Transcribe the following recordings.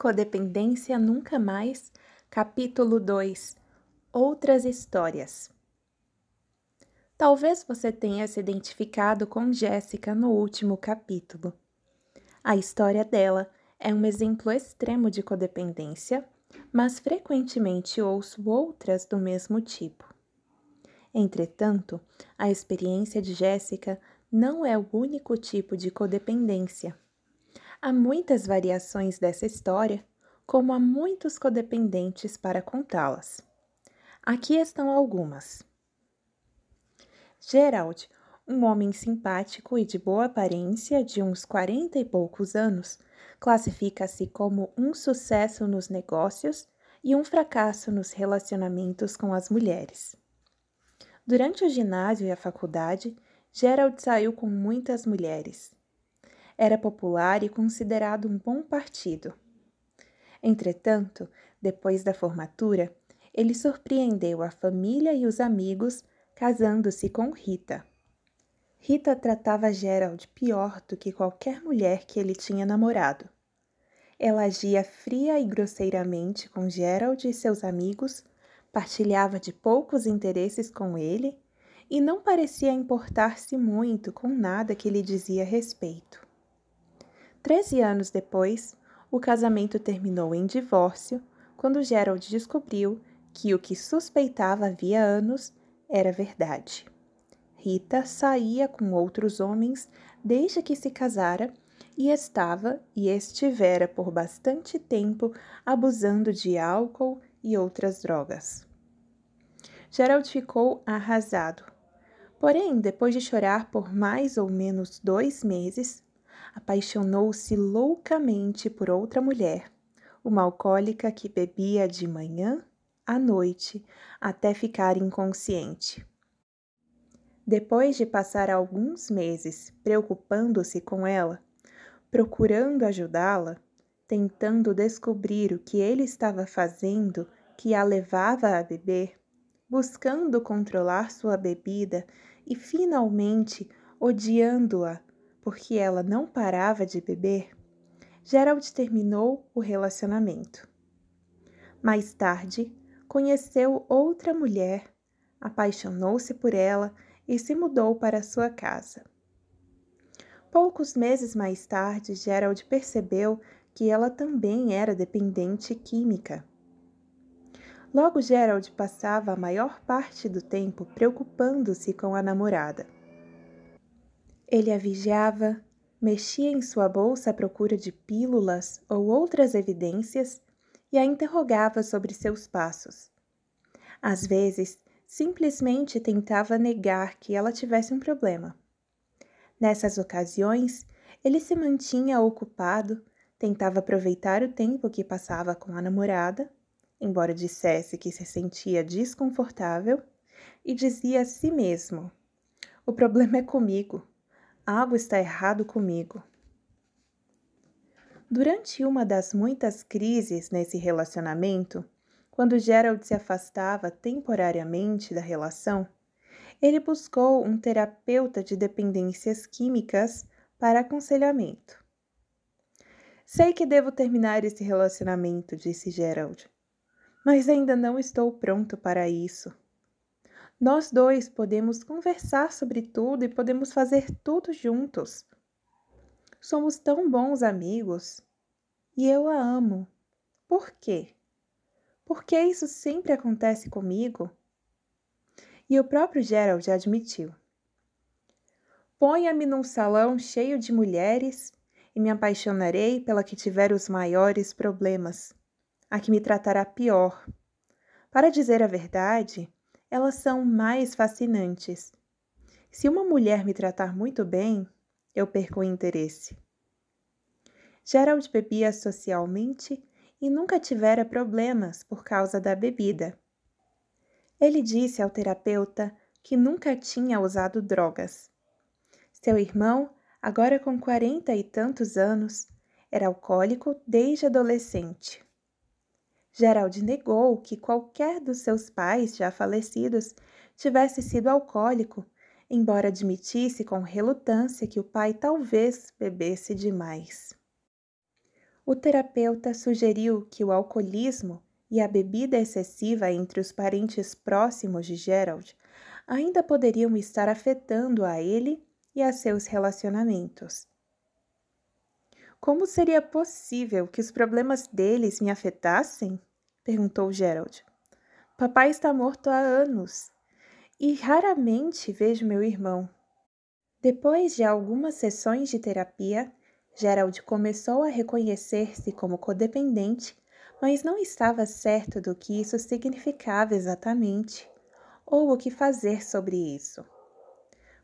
Codependência Nunca Mais, capítulo 2 Outras Histórias. Talvez você tenha se identificado com Jéssica no último capítulo. A história dela é um exemplo extremo de codependência, mas frequentemente ouço outras do mesmo tipo. Entretanto, a experiência de Jéssica não é o único tipo de codependência. Há muitas variações dessa história, como há muitos codependentes para contá-las. Aqui estão algumas. Gerald, um homem simpático e de boa aparência de uns quarenta e poucos anos, classifica-se como um sucesso nos negócios e um fracasso nos relacionamentos com as mulheres. Durante o ginásio e a faculdade, Gerald saiu com muitas mulheres. Era popular e considerado um bom partido. Entretanto, depois da formatura, ele surpreendeu a família e os amigos casando-se com Rita. Rita tratava Gerald pior do que qualquer mulher que ele tinha namorado. Ela agia fria e grosseiramente com Gerald e seus amigos, partilhava de poucos interesses com ele e não parecia importar-se muito com nada que lhe dizia respeito. Treze anos depois, o casamento terminou em divórcio quando Gerald descobriu que o que suspeitava havia anos era verdade. Rita saía com outros homens desde que se casara e estava e estivera por bastante tempo abusando de álcool e outras drogas. Gerald ficou arrasado Porém, depois de chorar por mais ou menos dois meses, apaixonou-se loucamente por outra mulher, uma alcoólica que bebia de manhã à noite até ficar inconsciente. Depois de passar alguns meses preocupando-se com ela, procurando ajudá-la, tentando descobrir o que ele estava fazendo que a levava a beber, buscando controlar sua bebida e finalmente odiando-a porque ela não parava de beber, Gerald terminou o relacionamento. Mais tarde, conheceu outra mulher, apaixonou-se por ela e se mudou para sua casa. Poucos meses mais tarde, Gerald percebeu que ela também era dependente química. Logo, Gerald passava a maior parte do tempo preocupando-se com a namorada. Ele a vigiava, mexia em sua bolsa à procura de pílulas ou outras evidências e a interrogava sobre seus passos. Às vezes, simplesmente tentava negar que ela tivesse um problema. Nessas ocasiões, ele se mantinha ocupado, tentava aproveitar o tempo que passava com a namorada embora dissesse que se sentia desconfortável, e dizia a si mesmo: O problema é comigo. Algo está errado comigo. Durante uma das muitas crises nesse relacionamento, quando Gerald se afastava temporariamente da relação, ele buscou um terapeuta de dependências químicas para aconselhamento. Sei que devo terminar esse relacionamento, disse Gerald mas ainda não estou pronto para isso. Nós dois podemos conversar sobre tudo e podemos fazer tudo juntos. Somos tão bons amigos e eu a amo. Por quê? Por que isso sempre acontece comigo? E o próprio Gerald admitiu. Ponha-me num salão cheio de mulheres e me apaixonarei pela que tiver os maiores problemas a que me tratará pior. Para dizer a verdade, elas são mais fascinantes. Se uma mulher me tratar muito bem, eu perco o interesse. Gerald bebia socialmente e nunca tivera problemas por causa da bebida. Ele disse ao terapeuta que nunca tinha usado drogas. Seu irmão, agora com quarenta e tantos anos, era alcoólico desde adolescente. Gerald negou que qualquer dos seus pais já falecidos tivesse sido alcoólico, embora admitisse com relutância que o pai talvez bebesse demais. O terapeuta sugeriu que o alcoolismo e a bebida excessiva entre os parentes próximos de Gerald ainda poderiam estar afetando a ele e a seus relacionamentos. Como seria possível que os problemas deles me afetassem? Perguntou Gerald. Papai está morto há anos e raramente vejo meu irmão. Depois de algumas sessões de terapia, Gerald começou a reconhecer-se como codependente, mas não estava certo do que isso significava exatamente ou o que fazer sobre isso.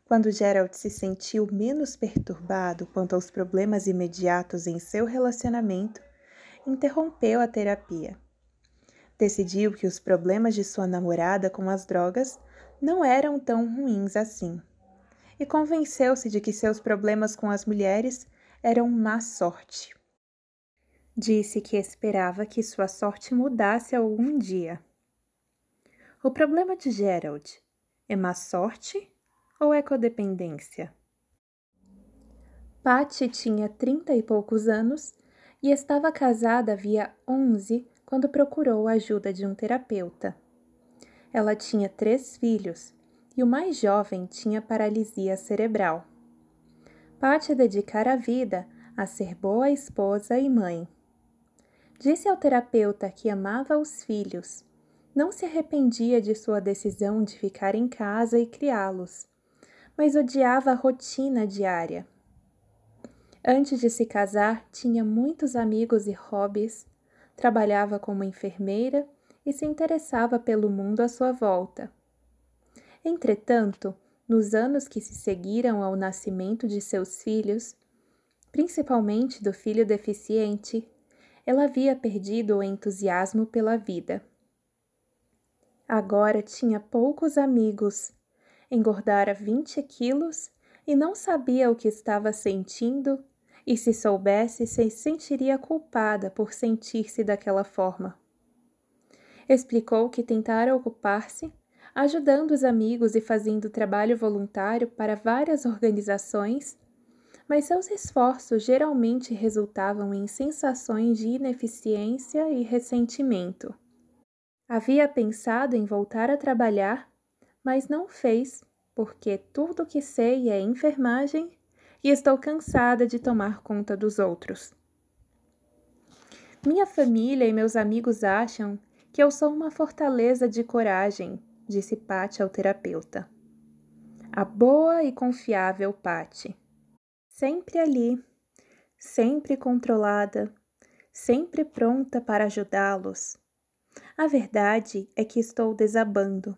Quando Gerald se sentiu menos perturbado quanto aos problemas imediatos em seu relacionamento, interrompeu a terapia. Decidiu que os problemas de sua namorada com as drogas não eram tão ruins assim. E convenceu-se de que seus problemas com as mulheres eram má sorte. Disse que esperava que sua sorte mudasse algum dia. O problema de Gerald é má sorte ou é codependência? Patty tinha trinta e poucos anos e estava casada havia onze quando procurou a ajuda de um terapeuta. Ela tinha três filhos e o mais jovem tinha paralisia cerebral. Patty dedicara a vida a ser boa esposa e mãe. Disse ao terapeuta que amava os filhos não se arrependia de sua decisão de ficar em casa e criá-los, mas odiava a rotina diária. Antes de se casar, tinha muitos amigos e hobbies, trabalhava como enfermeira e se interessava pelo mundo à sua volta. Entretanto, nos anos que se seguiram ao nascimento de seus filhos, principalmente do filho deficiente, ela havia perdido o entusiasmo pela vida. Agora tinha poucos amigos, engordara 20 quilos e não sabia o que estava sentindo, e se soubesse, se sentiria culpada por sentir-se daquela forma. Explicou que tentara ocupar-se, ajudando os amigos e fazendo trabalho voluntário para várias organizações, mas seus esforços geralmente resultavam em sensações de ineficiência e ressentimento. Havia pensado em voltar a trabalhar, mas não fez, porque tudo o que sei é enfermagem e estou cansada de tomar conta dos outros. Minha família e meus amigos acham que eu sou uma fortaleza de coragem, disse Patty ao terapeuta. A boa e confiável Patty. Sempre ali, sempre controlada, sempre pronta para ajudá-los a verdade é que estou desabando.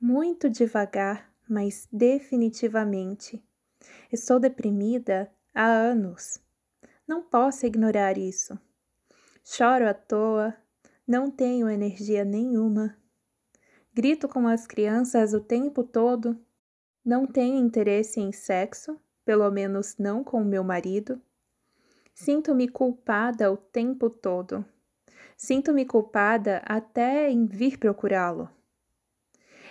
Muito devagar, mas definitivamente. Estou deprimida há anos. Não posso ignorar isso. Choro à toa, não tenho energia nenhuma. Grito com as crianças o tempo todo. Não tenho interesse em sexo, pelo menos não com meu marido. Sinto-me culpada o tempo todo. Sinto-me culpada até em vir procurá-lo.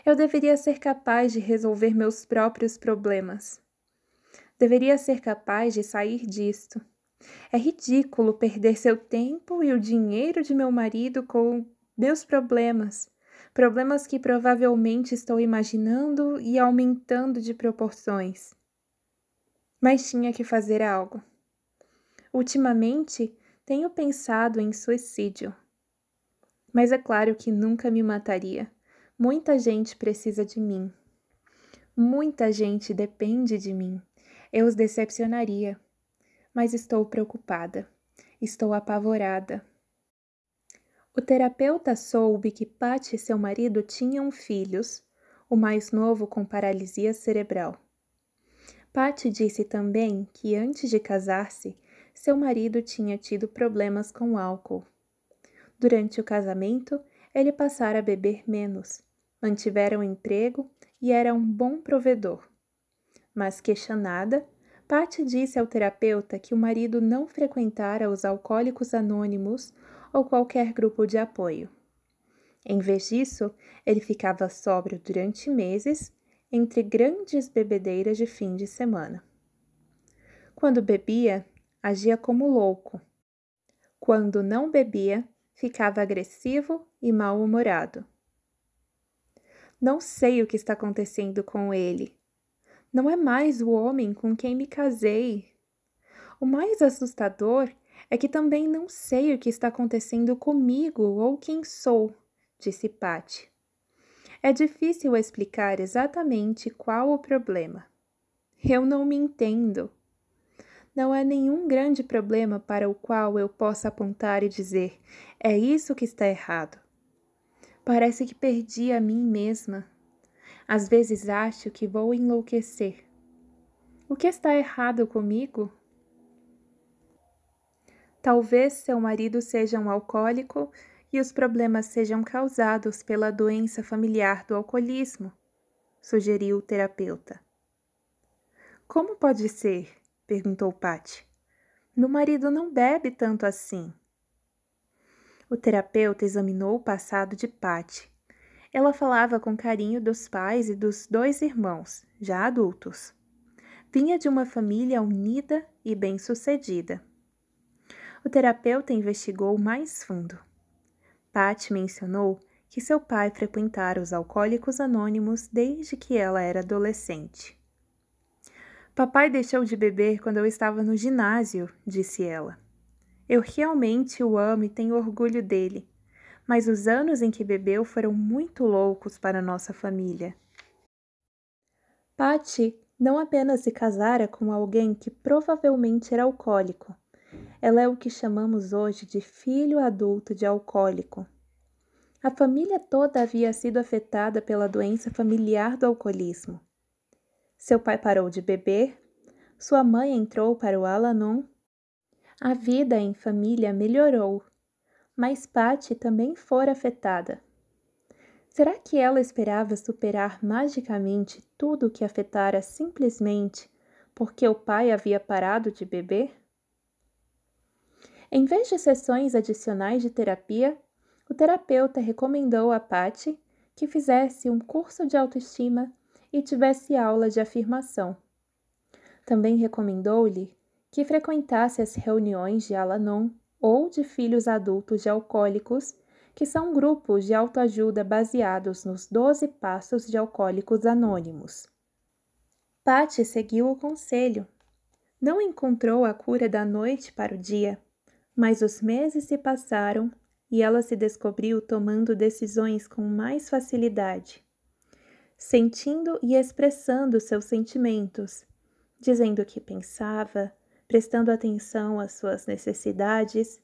Eu deveria ser capaz de resolver meus próprios problemas. Deveria ser capaz de sair disto. É ridículo perder seu tempo e o dinheiro de meu marido com meus problemas, problemas que provavelmente estou imaginando e aumentando de proporções. Mas tinha que fazer algo. Ultimamente, tenho pensado em suicídio. Mas é claro que nunca me mataria. Muita gente precisa de mim. Muita gente depende de mim. Eu os decepcionaria. Mas estou preocupada. Estou apavorada. O terapeuta soube que Pat e seu marido tinham filhos, o mais novo com paralisia cerebral. Pat disse também que antes de casar-se, seu marido tinha tido problemas com álcool. Durante o casamento, ele passara a beber menos, mantivera um emprego e era um bom provedor. Mas questionada, Patty disse ao terapeuta que o marido não frequentara os alcoólicos anônimos ou qualquer grupo de apoio. Em vez disso, ele ficava sóbrio durante meses, entre grandes bebedeiras de fim de semana. Quando bebia, agia como louco. Quando não bebia, ficava agressivo e mal-humorado. Não sei o que está acontecendo com ele. Não é mais o homem com quem me casei. O mais assustador é que também não sei o que está acontecendo comigo ou quem sou, disse Patty. É difícil explicar exatamente qual o problema. Eu não me entendo. Não há nenhum grande problema para o qual eu possa apontar e dizer: é isso que está errado. Parece que perdi a mim mesma. Às vezes acho que vou enlouquecer. O que está errado comigo? Talvez seu marido seja um alcoólico e os problemas sejam causados pela doença familiar do alcoolismo, sugeriu o terapeuta. Como pode ser? perguntou Patty. Meu marido não bebe tanto assim. O terapeuta examinou o passado de Patty. Ela falava com carinho dos pais e dos dois irmãos, já adultos. Vinha de uma família unida e bem-sucedida. O terapeuta investigou mais fundo. Pat mencionou que seu pai frequentara os alcoólicos anônimos desde que ela era adolescente. Papai deixou de beber quando eu estava no ginásio, disse ela. Eu realmente o amo e tenho orgulho dele, mas os anos em que bebeu foram muito loucos para nossa família. Patty não apenas se casara com alguém que provavelmente era alcoólico, ela é o que chamamos hoje de filho adulto de alcoólico. A família toda havia sido afetada pela doença familiar do alcoolismo. Seu pai parou de beber, sua mãe entrou para o Alanon. A vida em família melhorou, mas Patty também fora afetada. Será que ela esperava superar magicamente tudo o que afetara simplesmente porque o pai havia parado de beber? Em vez de sessões adicionais de terapia, o terapeuta recomendou a Patty que fizesse um curso de autoestima e tivesse aula de afirmação. Também recomendou-lhe que frequentasse as reuniões de Alanon ou de filhos adultos de alcoólicos, que são grupos de autoajuda baseados nos 12 passos de alcoólicos anônimos. Patty seguiu o conselho. Não encontrou a cura da noite para o dia, mas os meses se passaram e ela se descobriu tomando decisões com mais facilidade, sentindo e expressando seus sentimentos, dizendo o que pensava, prestando atenção às suas necessidades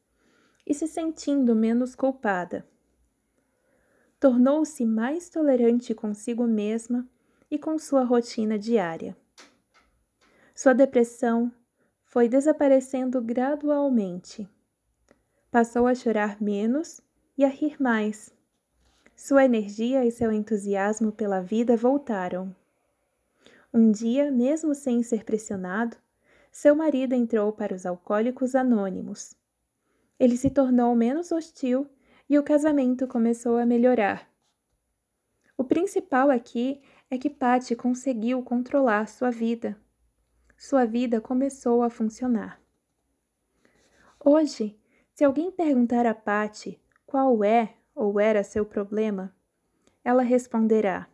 e se sentindo menos culpada. Tornou-se mais tolerante consigo mesma e com sua rotina diária. Sua depressão foi desaparecendo gradualmente Passou a chorar menos e a rir mais. Sua energia e seu entusiasmo pela vida voltaram. Um dia, mesmo sem ser pressionado, seu marido entrou para os alcoólicos anônimos. Ele se tornou menos hostil e o casamento começou a melhorar. O principal aqui é que Patty conseguiu controlar sua vida. Sua vida começou a funcionar. Hoje, se alguém perguntar a Patty qual é ou era seu problema, ela responderá: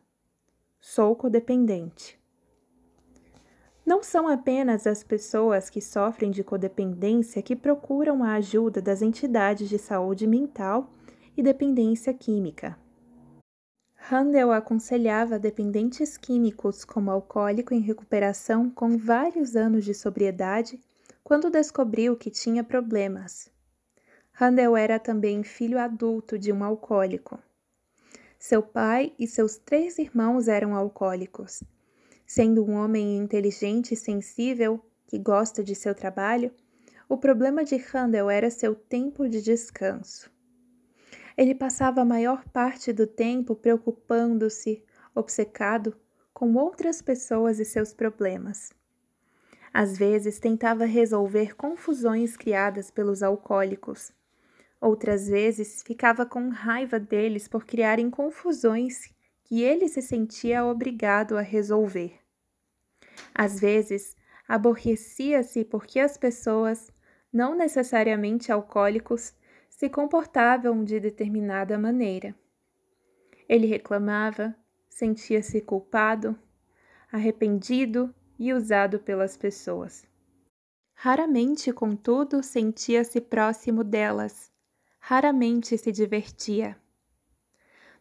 Sou codependente. Não são apenas as pessoas que sofrem de codependência que procuram a ajuda das entidades de saúde mental e dependência química. Handel aconselhava dependentes químicos como alcoólico em recuperação com vários anos de sobriedade quando descobriu que tinha problemas. Handel era também filho adulto de um alcoólico. Seu pai e seus três irmãos eram alcoólicos. Sendo um homem inteligente e sensível, que gosta de seu trabalho, o problema de Handel era seu tempo de descanso. Ele passava a maior parte do tempo preocupando-se, obcecado, com outras pessoas e seus problemas. Às vezes tentava resolver confusões criadas pelos alcoólicos Outras vezes ficava com raiva deles por criarem confusões que ele se sentia obrigado a resolver. Às vezes, aborrecia-se porque as pessoas não necessariamente alcoólicos, se comportavam de determinada maneira. Ele reclamava, sentia-se culpado, arrependido e usado pelas pessoas. Raramente, contudo, sentia-se próximo delas, raramente se divertia.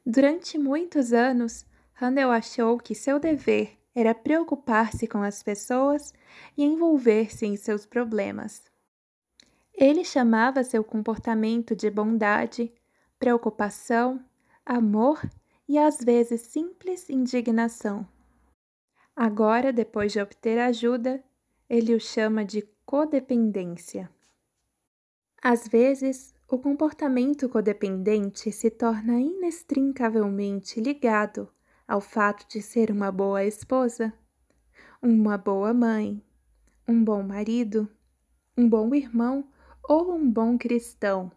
Durante muitos anos, Handel achou que seu dever era preocupar-se com as pessoas e envolver-se em seus problemas. Ele chamava seu comportamento de bondade, preocupação, amor e às vezes simples indignação. Agora, depois de obter ajuda, ele o chama de codependência. Às vezes, o comportamento codependente se torna inextricavelmente ligado ao fato de ser uma boa esposa, uma boa mãe, um bom marido, um bom irmão ou um bom cristão.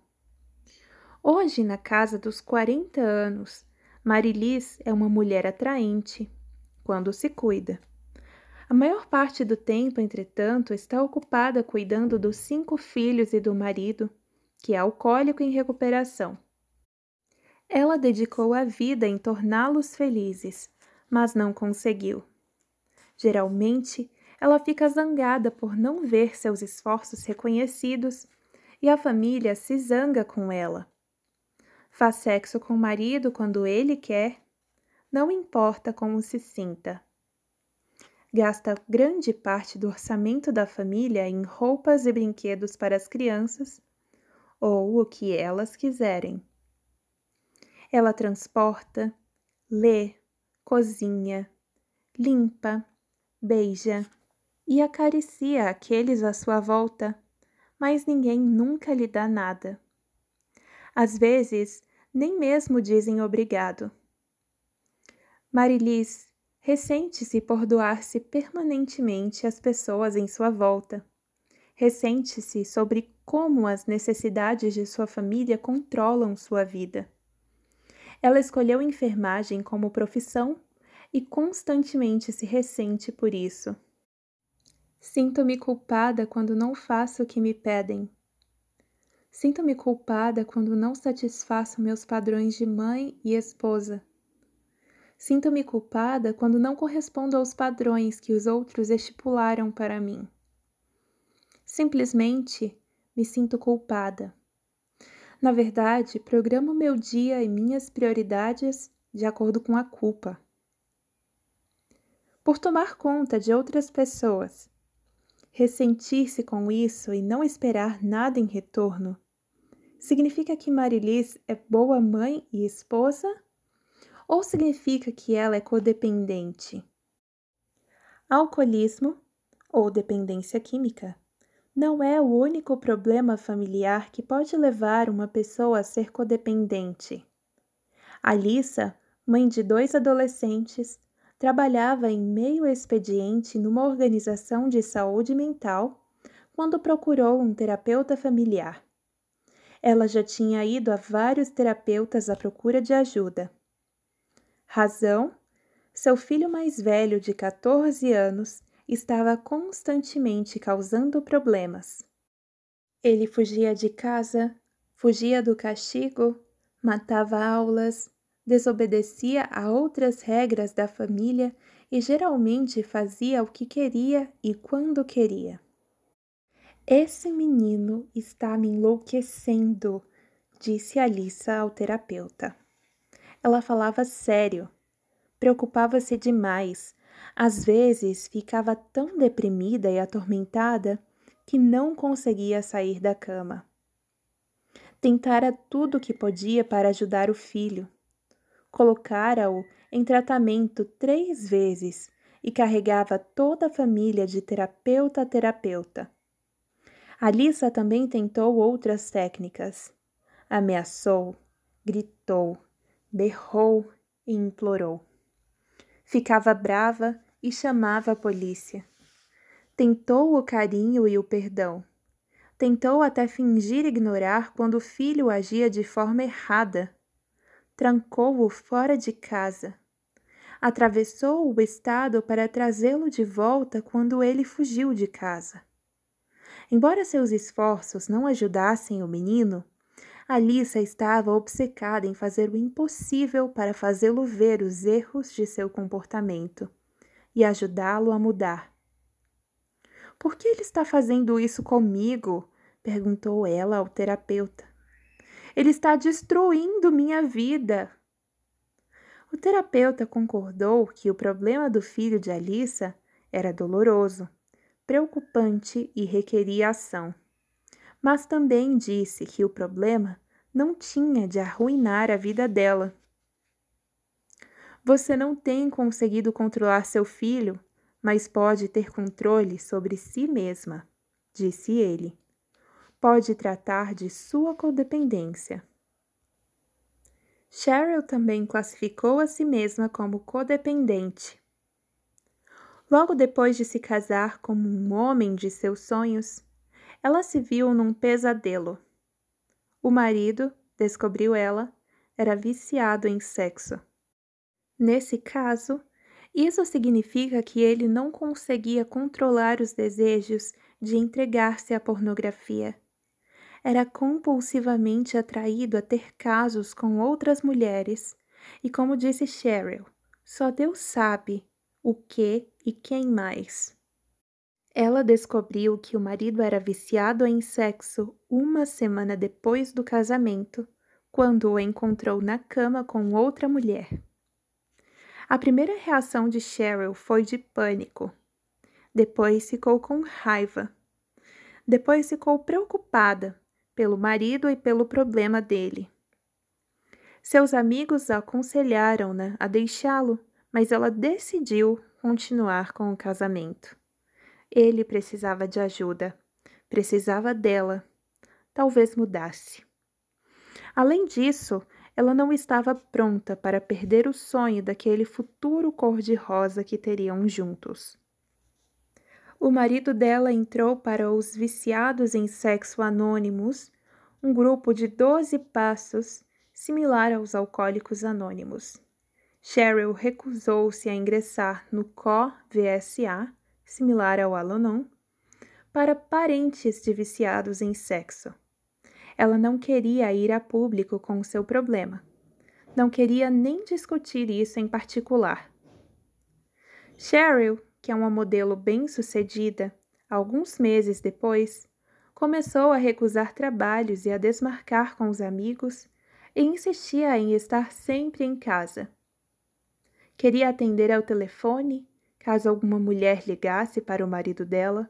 Hoje, na casa dos 40 anos, Marilis é uma mulher atraente quando se cuida. A maior parte do tempo, entretanto, está ocupada cuidando dos cinco filhos e do marido, que é alcoólico em recuperação. Ela dedicou a vida em torná-los felizes, mas não conseguiu. Geralmente, ela fica zangada por não ver seus esforços reconhecidos e a família se zanga com ela. Faz sexo com o marido quando ele quer, não importa como se sinta. Gasta grande parte do orçamento da família em roupas e brinquedos para as crianças, ou o que elas quiserem. Ela transporta, lê, cozinha, limpa, beija e acaricia aqueles à sua volta mas ninguém nunca lhe dá nada. Às vezes, nem mesmo dizem obrigado. Marilis ressente-se por doar-se permanentemente às pessoas em sua volta. Ressente-se sobre como as necessidades de sua família controlam sua vida. Ela escolheu enfermagem como profissão e constantemente se ressente por isso. Sinto-me culpada quando não faço o que me pedem. Sinto-me culpada quando não satisfaço meus padrões de mãe e esposa. Sinto-me culpada quando não correspondo aos padrões que os outros estipularam para mim. Simplesmente me sinto culpada. Na verdade, programo meu dia e minhas prioridades de acordo com a culpa. Por tomar conta de outras pessoas, Ressentir-se com isso e não esperar nada em retorno significa que Marilis é boa mãe e esposa? Ou significa que ela é codependente? Alcoolismo ou dependência química não é o único problema familiar que pode levar uma pessoa a ser codependente. Alissa, mãe de dois adolescentes, trabalhava em meio expediente numa organização de saúde mental quando procurou um terapeuta familiar. Ela já tinha ido a vários terapeutas à procura de ajuda. Razão: seu filho mais velho, de 14 anos, estava constantemente causando problemas. Ele fugia de casa, fugia do castigo, matava aulas, desobedecia a outras regras da família e geralmente fazia o que queria e quando queria. Esse menino está me enlouquecendo, disse Alissa ao terapeuta. Ela falava sério, preocupava-se demais, às vezes ficava tão deprimida e atormentada que não conseguia sair da cama. Tentara tudo o que podia para ajudar o filho, colocara-o em tratamento três vezes e carregava toda a família de terapeuta a terapeuta. Alissa também tentou outras técnicas. Ameaçou, gritou, berrou e implorou. Ficava brava e chamava a polícia. Tentou o carinho e o perdão. Tentou até fingir ignorar quando o filho agia de forma errada trancou-o fora de casa. Atravessou o estado para trazê-lo de volta quando ele fugiu de casa. Embora seus esforços não ajudassem o menino, Alissa estava obcecada em fazer o impossível para fazê-lo ver os erros de seu comportamento e ajudá-lo a mudar. Por que ele está fazendo isso comigo? perguntou ela ao terapeuta. Ele está destruindo minha vida. O terapeuta concordou que o problema do filho de Alissa era doloroso, preocupante e requeria ação. Mas também disse que o problema não tinha de arruinar a vida dela. Você não tem conseguido controlar seu filho, mas pode ter controle sobre si mesma, disse ele. Pode tratar de sua codependência. Cheryl também classificou a si mesma como codependente. Logo depois de se casar como um homem de seus sonhos, ela se viu num pesadelo. O marido, descobriu ela, era viciado em sexo. Nesse caso, isso significa que ele não conseguia controlar os desejos de entregar-se à pornografia era compulsivamente atraído a ter casos com outras mulheres, e como disse Cheryl, só Deus sabe o que e quem mais. Ela descobriu que o marido era viciado em sexo uma semana depois do casamento, quando o encontrou na cama com outra mulher. A primeira reação de Cheryl foi de pânico. Depois ficou com raiva. Depois ficou preocupada pelo marido e pelo problema dele. Seus amigos aconselharam-na a deixá-lo, mas ela decidiu continuar com o casamento. Ele precisava de ajuda, precisava dela, talvez mudasse. Além disso, ela não estava pronta para perder o sonho daquele futuro cor-de-rosa que teriam juntos. O marido dela entrou para os viciados em sexo anônimos, um grupo de 12 passos similar aos alcoólicos anônimos. Cheryl recusou-se a ingressar no CO-VSA, similar ao Alanon, para parentes de viciados em sexo. Ela não queria ir a público com o seu problema. Não queria nem discutir isso em particular. Cheryl que é uma modelo bem-sucedida, alguns meses depois, começou a recusar trabalhos e a desmarcar com os amigos e insistia em estar sempre em casa. Queria atender ao telefone caso alguma mulher ligasse para o marido dela.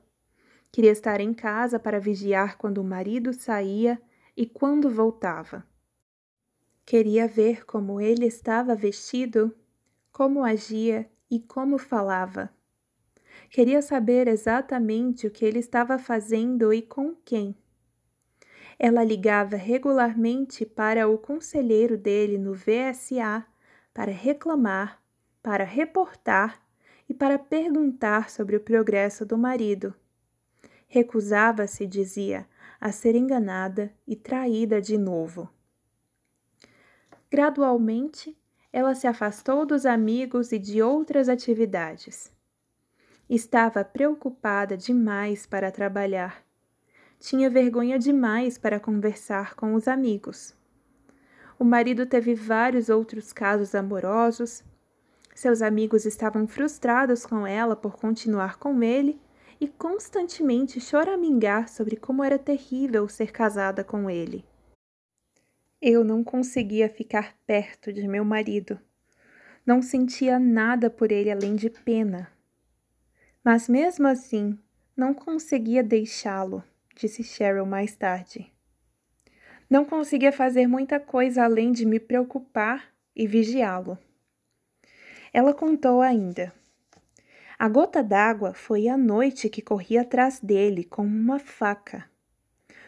Queria estar em casa para vigiar quando o marido saía e quando voltava. Queria ver como ele estava vestido, como agia e como falava. Queria saber exatamente o que ele estava fazendo e com quem. Ela ligava regularmente para o conselheiro dele no VSA para reclamar, para reportar e para perguntar sobre o progresso do marido. Recusava-se, dizia, a ser enganada e traída de novo. Gradualmente, ela se afastou dos amigos e de outras atividades. Estava preocupada demais para trabalhar. Tinha vergonha demais para conversar com os amigos. O marido teve vários outros casos amorosos. Seus amigos estavam frustrados com ela por continuar com ele e constantemente choramingar sobre como era terrível ser casada com ele. Eu não conseguia ficar perto de meu marido. Não sentia nada por ele além de pena. Mas mesmo assim, não conseguia deixá-lo, disse Cheryl mais tarde. Não conseguia fazer muita coisa além de me preocupar e vigiá-lo. Ela contou ainda. A gota d'água foi a noite que corri atrás dele com uma faca.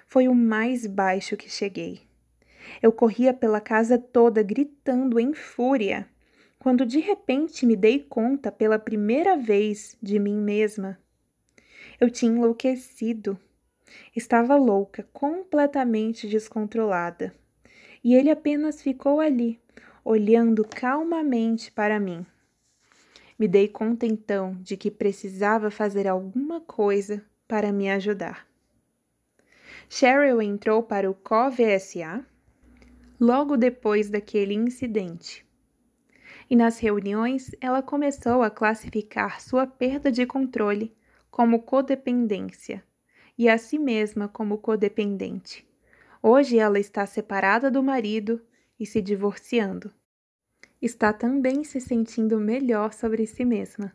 Foi o mais baixo que cheguei. Eu corria pela casa toda gritando em fúria quando de repente me dei conta pela primeira vez de mim mesma. Eu tinha enlouquecido. Estava louca, completamente descontrolada. E ele apenas ficou ali, olhando calmamente para mim. Me dei conta então de que precisava fazer alguma coisa para me ajudar. Cheryl entrou para o COVSA logo depois daquele incidente. E nas reuniões, ela começou a classificar sua perda de controle como codependência e a si mesma como codependente. Hoje ela está separada do marido e se divorciando. Está também se sentindo melhor sobre si mesma.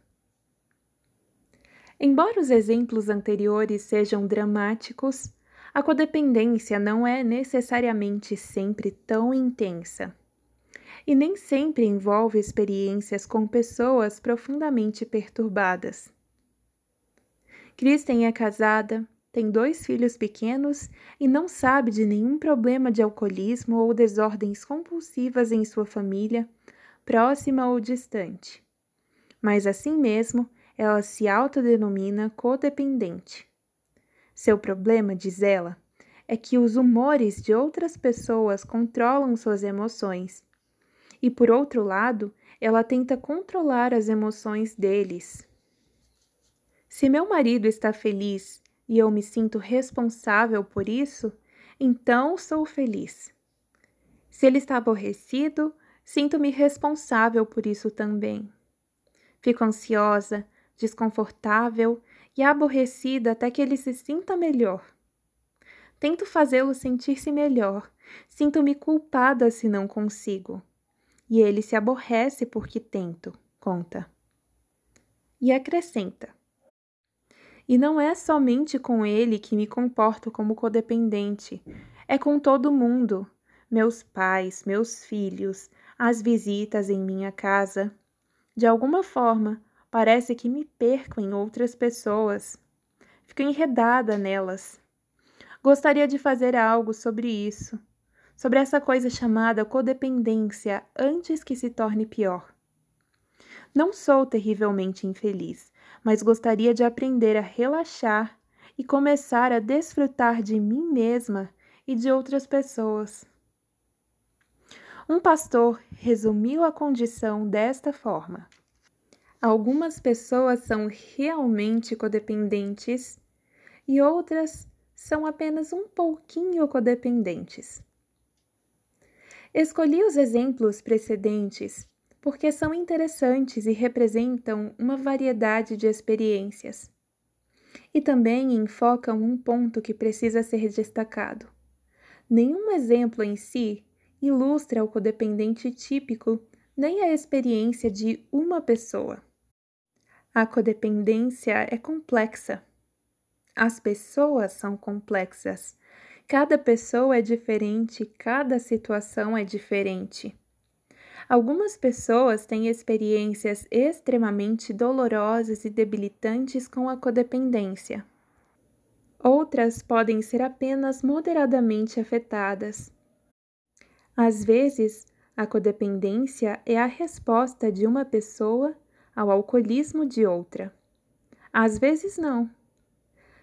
Embora os exemplos anteriores sejam dramáticos, a codependência não é necessariamente sempre tão intensa. E nem sempre envolve experiências com pessoas profundamente perturbadas. Kristen é casada, tem dois filhos pequenos e não sabe de nenhum problema de alcoolismo ou desordens compulsivas em sua família, próxima ou distante. Mas assim mesmo, ela se autodenomina codependente. Seu problema, diz ela, é que os humores de outras pessoas controlam suas emoções. E por outro lado, ela tenta controlar as emoções deles. Se meu marido está feliz e eu me sinto responsável por isso, então sou feliz. Se ele está aborrecido, sinto-me responsável por isso também. Fico ansiosa, desconfortável e aborrecida até que ele se sinta melhor. Tento fazê-lo sentir-se melhor, sinto-me culpada se não consigo. E ele se aborrece porque tento, conta. E acrescenta: e não é somente com ele que me comporto como codependente, é com todo mundo. Meus pais, meus filhos, as visitas em minha casa. De alguma forma, parece que me perco em outras pessoas. Fico enredada nelas. Gostaria de fazer algo sobre isso, sobre essa coisa chamada codependência antes que se torne pior. Não sou terrivelmente infeliz, mas gostaria de aprender a relaxar e começar a desfrutar de mim mesma e de outras pessoas. Um pastor resumiu a condição desta forma: Algumas pessoas são realmente codependentes e outras são apenas um pouquinho codependentes. Escolhi os exemplos precedentes porque são interessantes e representam uma variedade de experiências. E também enfocam um ponto que precisa ser destacado. Nenhum exemplo em si ilustra o codependente típico nem a experiência de uma pessoa. A codependência é complexa. As pessoas são complexas. Cada pessoa é diferente, cada situação é diferente. Algumas pessoas têm experiências extremamente dolorosas e debilitantes com a codependência. Outras podem ser apenas moderadamente afetadas. Às vezes, a codependência é a resposta de uma pessoa ao alcoolismo de outra. Às vezes, não.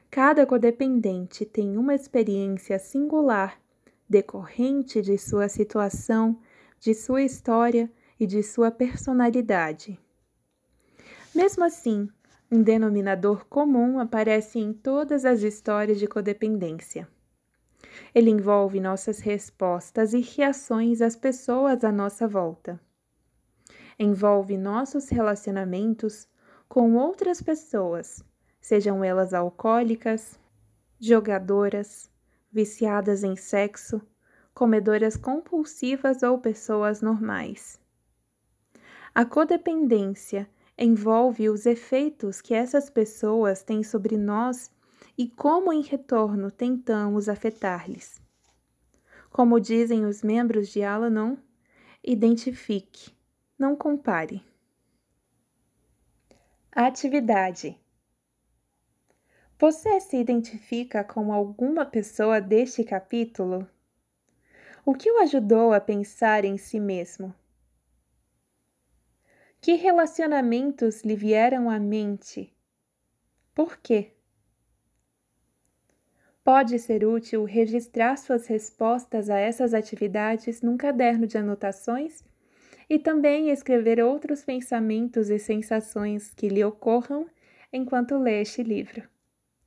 Cada codependente tem uma experiência singular decorrente de sua situação de sua história e de sua personalidade. Mesmo assim, um denominador comum aparece em todas as histórias de codependência. Ele envolve nossas respostas e reações às pessoas à nossa volta. Envolve nossos relacionamentos com outras pessoas, sejam elas alcoólicas, jogadoras, viciadas em sexo, comedoras compulsivas ou pessoas normais. A codependência envolve os efeitos que essas pessoas têm sobre nós e como, em retorno, tentamos afetar-lhes. Como dizem os membros de Alanon, identifique, não compare. Atividade. Você se identifica com alguma pessoa deste capítulo? O que o ajudou a pensar em si mesmo? Que relacionamentos lhe vieram à mente? Por quê? Pode ser útil registrar suas respostas a essas atividades num caderno de anotações e também escrever outros pensamentos e sensações que lhe ocorram enquanto lê este livro.